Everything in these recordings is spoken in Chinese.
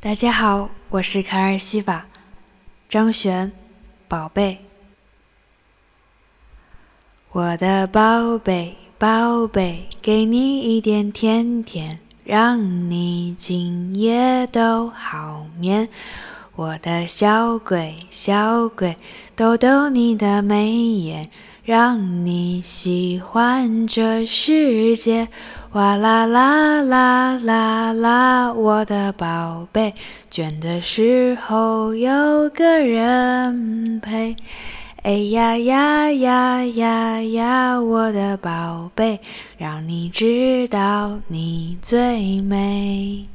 大家好，我是卡尔西法，张璇，宝贝，我的宝贝宝贝，给你一点甜甜，让你今夜都好眠。我的小鬼小鬼，逗逗你的眉眼。让你喜欢这世界，哇啦啦啦啦啦，我的宝贝，倦的时候有个人陪。哎呀呀呀呀呀，我的宝贝，让你知道你最美。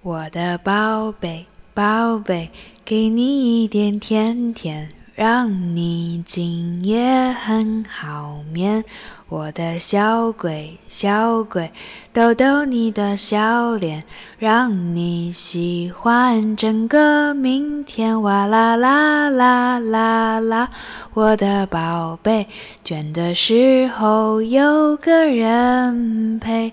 我的宝贝宝贝，给你一点甜甜。让你今夜很好眠，我的小鬼小鬼，逗逗你的笑脸，让你喜欢整个明天。哇啦啦啦啦啦，我的宝贝，倦的时候有个人陪。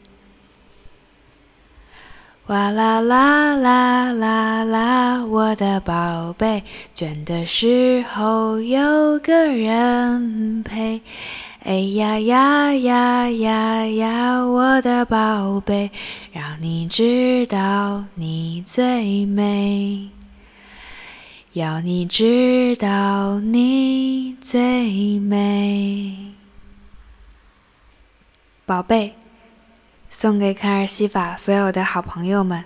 哇啦啦啦啦啦，我的宝贝，倦的时候有个人陪。哎呀呀呀呀呀，我的宝贝，让你知道你最美，要你知道你最美，宝贝。送给卡尔西法所有的好朋友们。